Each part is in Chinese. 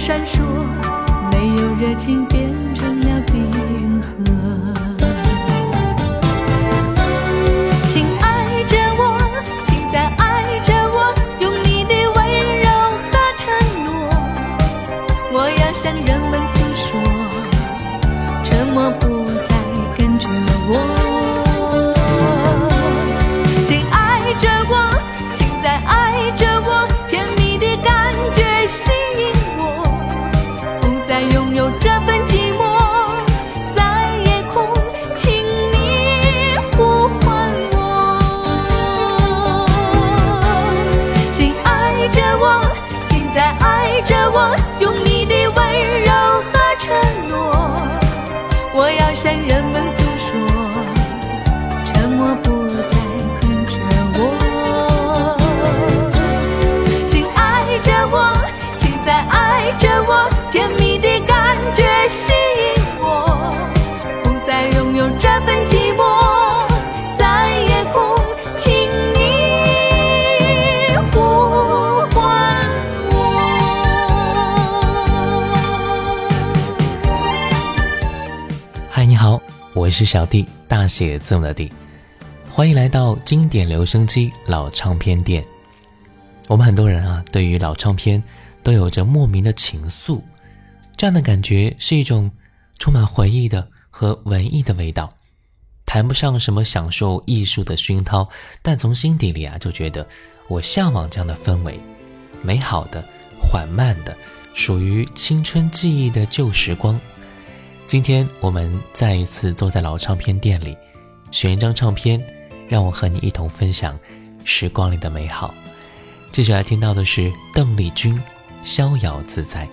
闪烁，没有热情变是小弟，大写字母的弟，欢迎来到经典留声机老唱片店。我们很多人啊，对于老唱片都有着莫名的情愫，这样的感觉是一种充满回忆的和文艺的味道。谈不上什么享受艺术的熏陶，但从心底里啊，就觉得我向往这样的氛围，美好的、缓慢的，属于青春记忆的旧时光。今天我们再一次坐在老唱片店里，选一张唱片，让我和你一同分享时光里的美好。接下来听到的是邓丽君《逍遥自在》。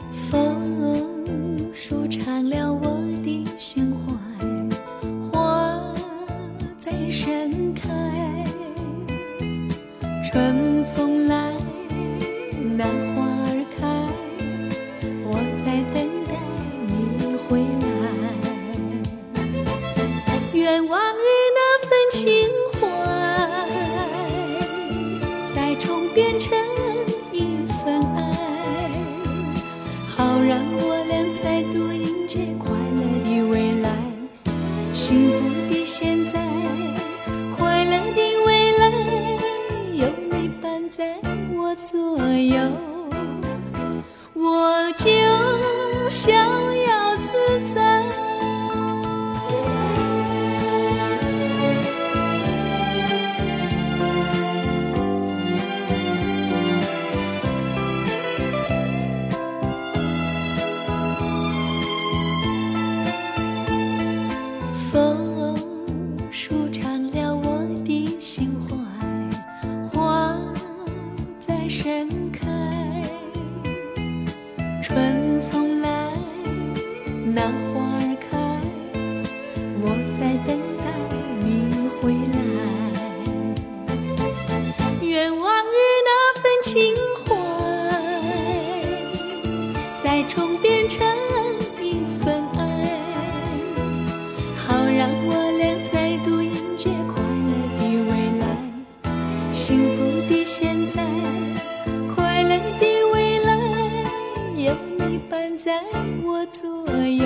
我左右，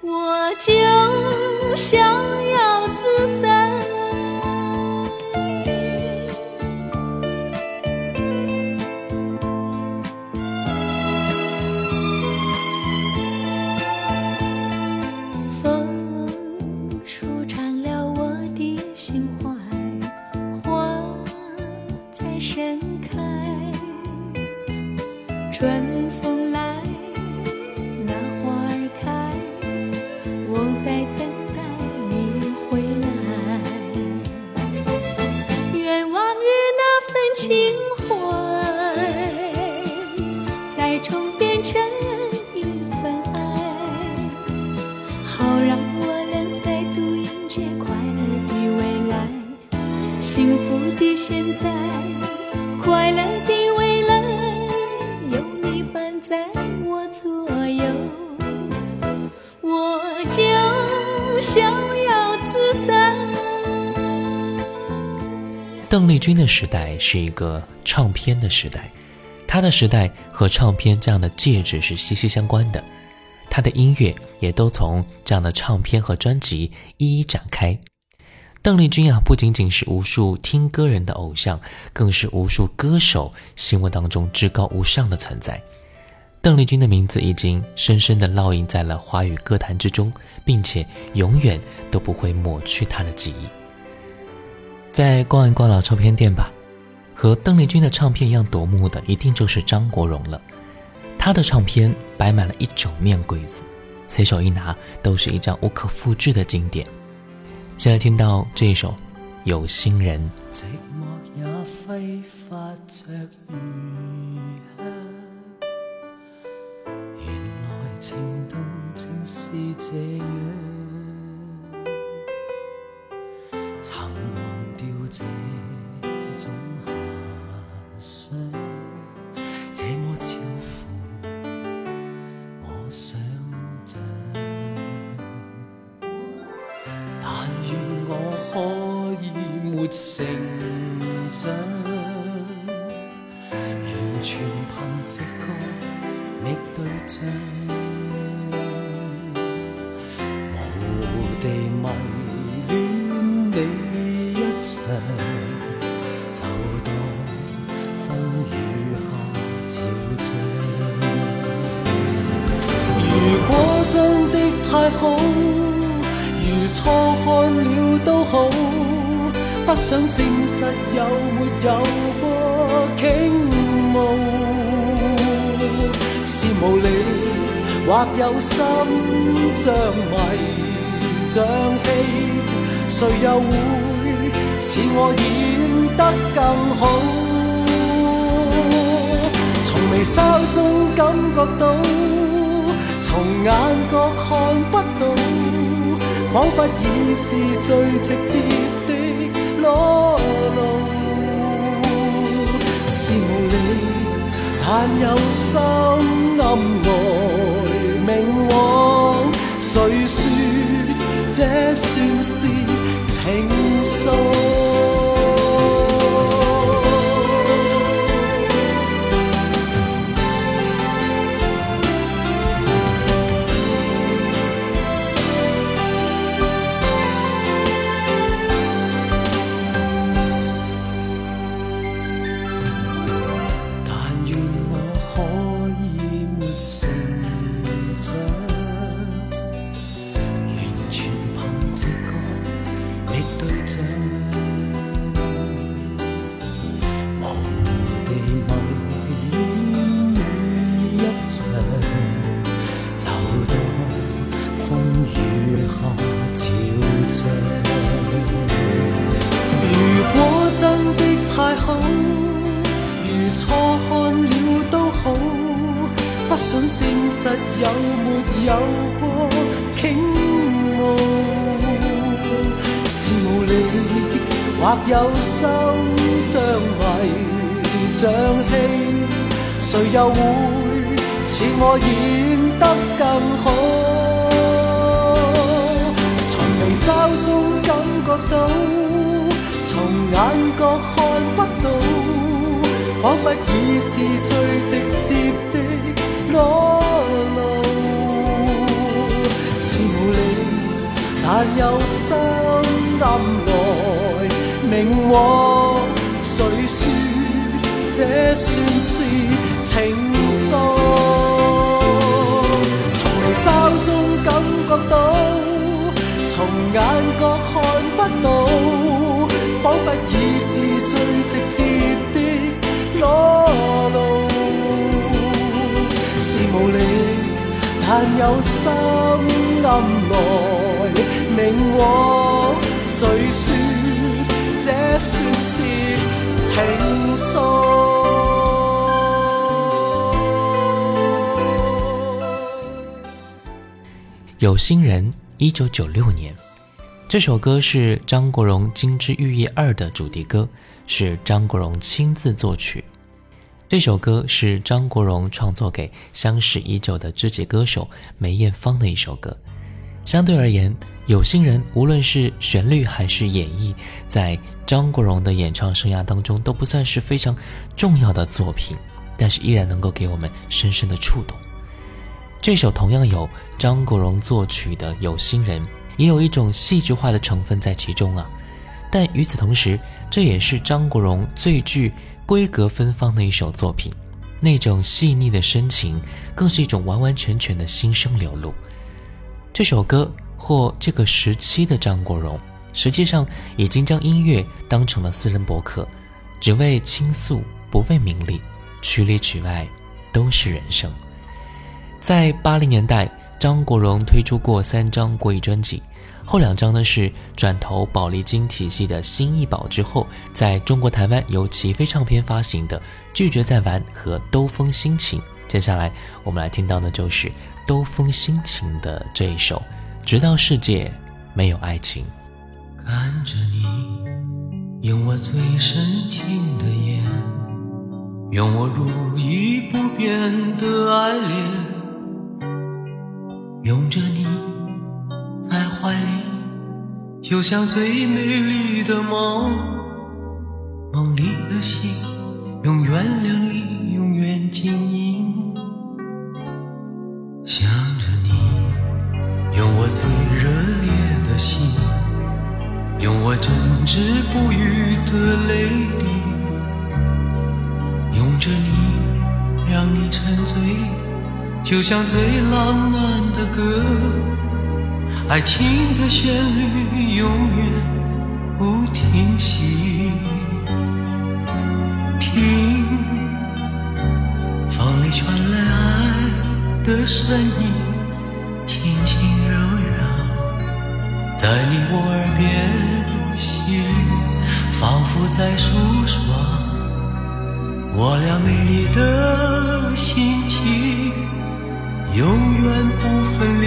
我就像逍遥自在。邓丽君的时代是一个唱片的时代，她的时代和唱片这样的介质是息息相关的，她的音乐也都从这样的唱片和专辑一一展开。邓丽君啊，不仅仅是无数听歌人的偶像，更是无数歌手心目当中至高无上的存在。邓丽君的名字已经深深地烙印在了华语歌坛之中，并且永远都不会抹去她的记忆。再逛一逛老唱片店吧，和邓丽君的唱片一样夺目的，一定就是张国荣了。他的唱片摆满了一整面柜子，随手一拿都是一张无可复制的经典。先来听到这一首《有心人》。寂寞也揮發着是這都好，不想證實有沒有過傾慕。是無理，或有心像迷像戲，誰又會似我演得更好？從眉梢中感覺到，從眼角看不到，仿佛已是最直接的裸露，是你，但有心暗来明往。谁说？这算是情愫。似我演得更好？从眉梢中感觉到，从眼角看不到。仿佛已是最直接的裸露，是無力，但有心暗来明往。谁说这算是覺到，從眼角看不到，仿佛已是最直接的。裸露是無力，但有心暗來明往。誰說這算是情愫？有心人，一九九六年，这首歌是张国荣《金枝玉叶二》的主题歌，是张国荣亲自作曲。这首歌是张国荣创作给相识已久的知己歌手梅艳芳的一首歌。相对而言，《有心人》无论是旋律还是演绎，在张国荣的演唱生涯当中都不算是非常重要的作品，但是依然能够给我们深深的触动。这首同样有张国荣作曲的《有心人》，也有一种戏剧化的成分在其中啊。但与此同时，这也是张国荣最具规格芬芳的一首作品，那种细腻的深情，更是一种完完全全的心声流露。这首歌或这个时期的张国荣，实际上已经将音乐当成了私人博客，只为倾诉，不为名利，曲里曲外都是人生。在八零年代，张国荣推出过三张国语专辑，后两张呢是转投宝丽金体系的新艺宝之后，在中国台湾由齐飞唱片发行的《拒绝再玩》和《兜风心情》。接下来我们来听到的就是《兜风心情》的这一首，直到世界没有爱情。看着你，用我最深情的眼，用我如一不变的爱恋，拥着你在怀里，就像最美丽的梦，梦里的心永远亮你，永远静音。想着你，用我最热烈的心，用我真挚不渝的泪滴，拥着你，让你沉醉，就像最浪漫的歌，爱情的旋律永远不停息。听，风里传来爱的声音，轻轻柔柔，在你我耳边细语，仿佛在诉说我俩美丽的心情，永远不分离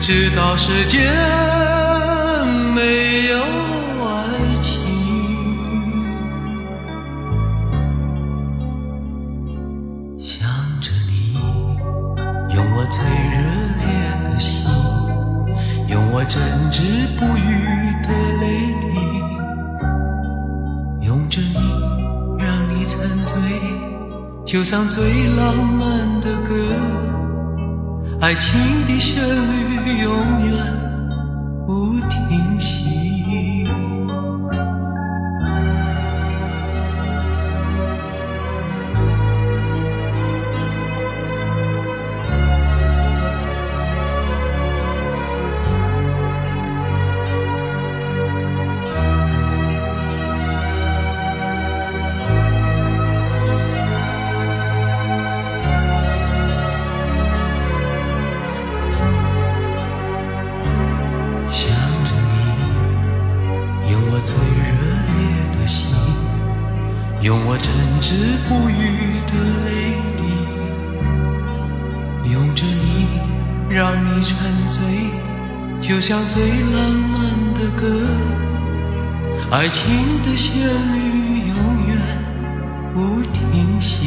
直到世界没有爱情。想着你用我最热烈的心用我真挚不渝的泪滴拥着你让你沉醉就像最浪漫的歌。爱情的旋律永远不停息。沉醉，就像最浪漫的歌，爱情的旋律永远不停息。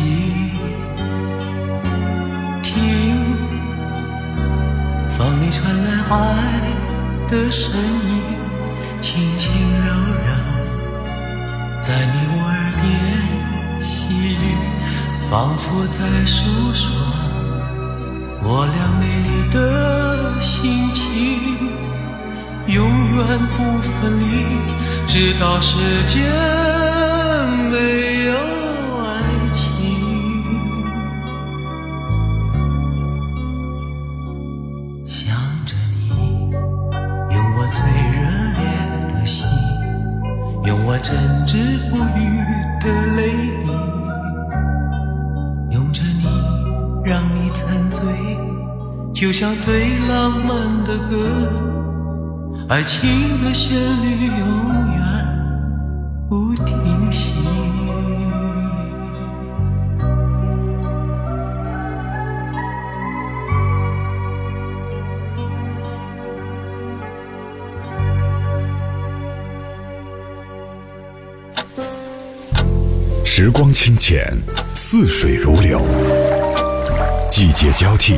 听。风里传来爱的声音，轻轻柔柔，在你我耳边细语，仿佛在诉说我俩美丽的心情，永远不分离，直到世间没有爱情。想着你，用我最热烈的心，用我真挚不渝的泪就像最浪漫的歌，爱情的旋律永远不停息。时光清浅，似水如流；季节交替，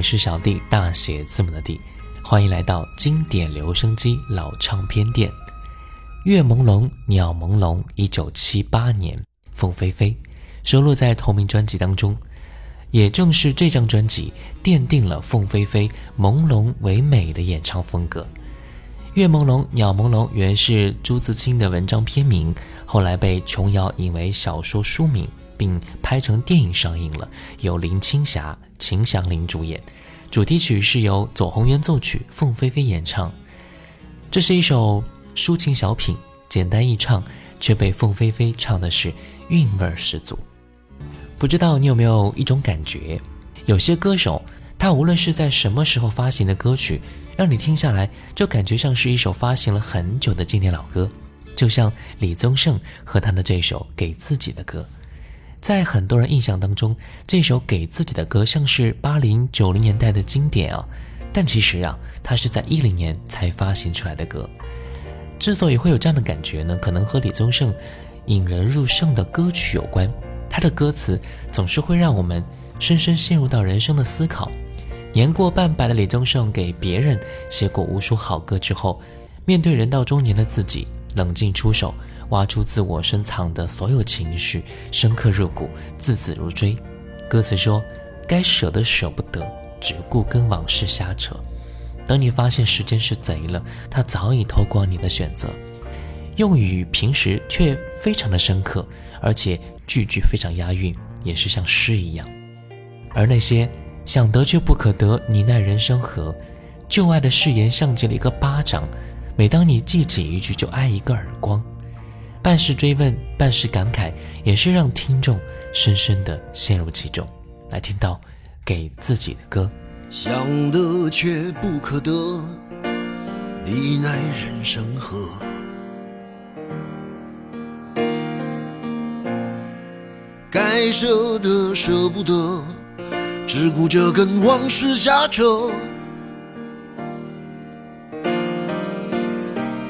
我是小弟，大写字母的弟。欢迎来到经典留声机老唱片店。月朦胧，鸟朦胧，一九七八年，凤飞飞收录在同名专辑当中。也正是这张专辑奠定了凤飞飞朦胧唯美的演唱风格。月朦胧，鸟朦胧原是朱自清的文章片名，后来被琼瑶引为小说书名，并拍成电影上映了，由林青霞、秦祥林主演。主题曲是由左宏元作曲，凤飞飞演唱。这是一首抒情小品，简单易唱，却被凤飞飞唱的是韵味十足。不知道你有没有一种感觉，有些歌手，他无论是在什么时候发行的歌曲，让你听下来就感觉像是一首发行了很久的经典老歌。就像李宗盛和他的这首《给自己的歌》。在很多人印象当中，这首给自己的歌像是八零九零年代的经典啊，但其实啊，它是在一零年才发行出来的歌。之所以会有这样的感觉呢，可能和李宗盛引人入胜的歌曲有关。他的歌词总是会让我们深深陷入到人生的思考。年过半百的李宗盛给别人写过无数好歌之后，面对人到中年的自己，冷静出手。挖出自我深藏的所有情绪，深刻入骨，字字如锥。歌词说：“该舍的舍不得，只顾跟往事瞎扯。等你发现时间是贼了，他早已偷光你的选择。”用语平时却非常的深刻，而且句句非常押韵，也是像诗一样。而那些想得却不可得，你奈人生何？旧爱的誓言像极了一个巴掌，每当你记起一句，就挨一个耳光。半是追问，半是感慨，也是让听众深深的陷入其中，来听到给自己的歌。想得却不可得，你奈人生何？该舍的舍不得，只顾着跟往事瞎扯。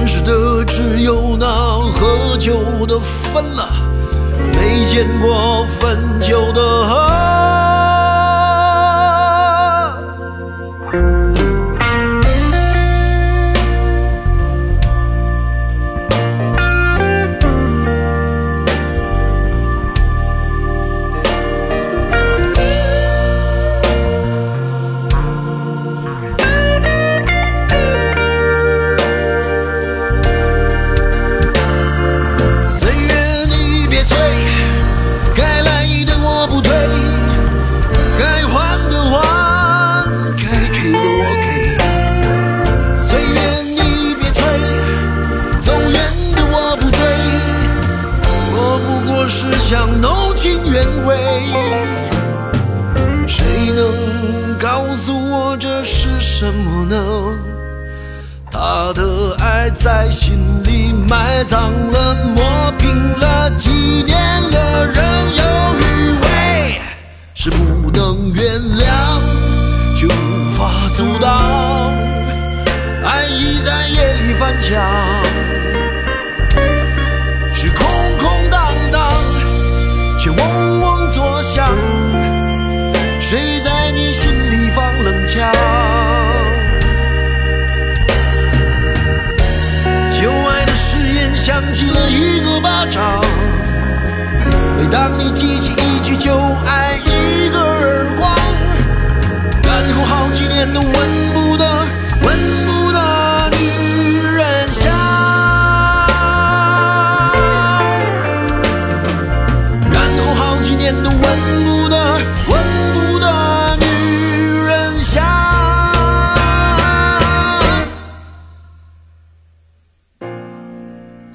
认识的只有那喝酒的分了，没见过分酒的脏了，磨平了，纪念了，仍有余味，是不能原谅，却无法阻挡，爱意在夜里翻墙，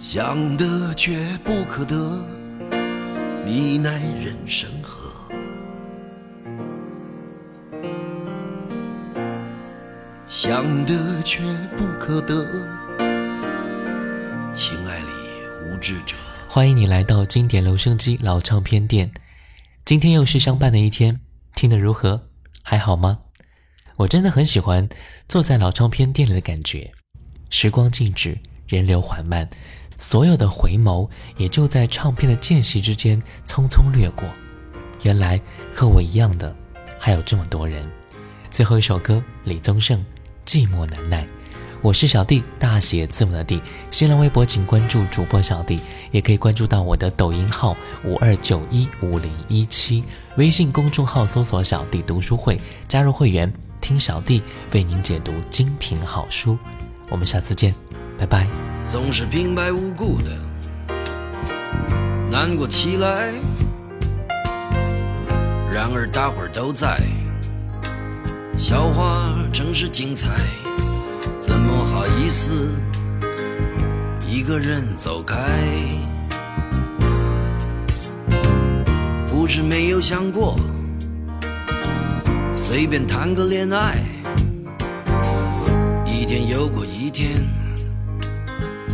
想得却不可得，你奈人生何？想得却不可得，情爱里无知者。欢迎你来到经典留声机老唱片店。今天又是相伴的一天，听得如何？还好吗？我真的很喜欢坐在老唱片店里的感觉。时光静止，人流缓慢，所有的回眸也就在唱片的间隙之间匆匆掠过。原来和我一样的还有这么多人。最后一首歌，李宗盛《寂寞难耐》。我是小弟，大写字母的弟。新浪微博请关注主播小弟，也可以关注到我的抖音号五二九一五零一七，微信公众号搜索“小弟读书会”，加入会员，听小弟为您解读精品好书。我们下次见，拜拜。总是平白无故的难过起来。然而大伙儿都在，笑话正是精彩，怎么好意思一个人走开？不是没有想过随便谈个恋爱，一天又过一天。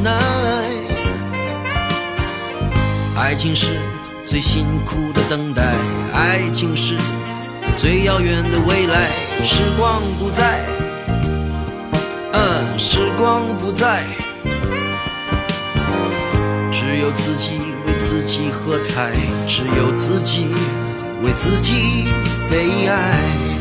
难。爱情是最辛苦的等待，爱情是最遥远的未来。时光不再，嗯，时光不再，只有自己为自己喝彩，只有自己为自己悲哀。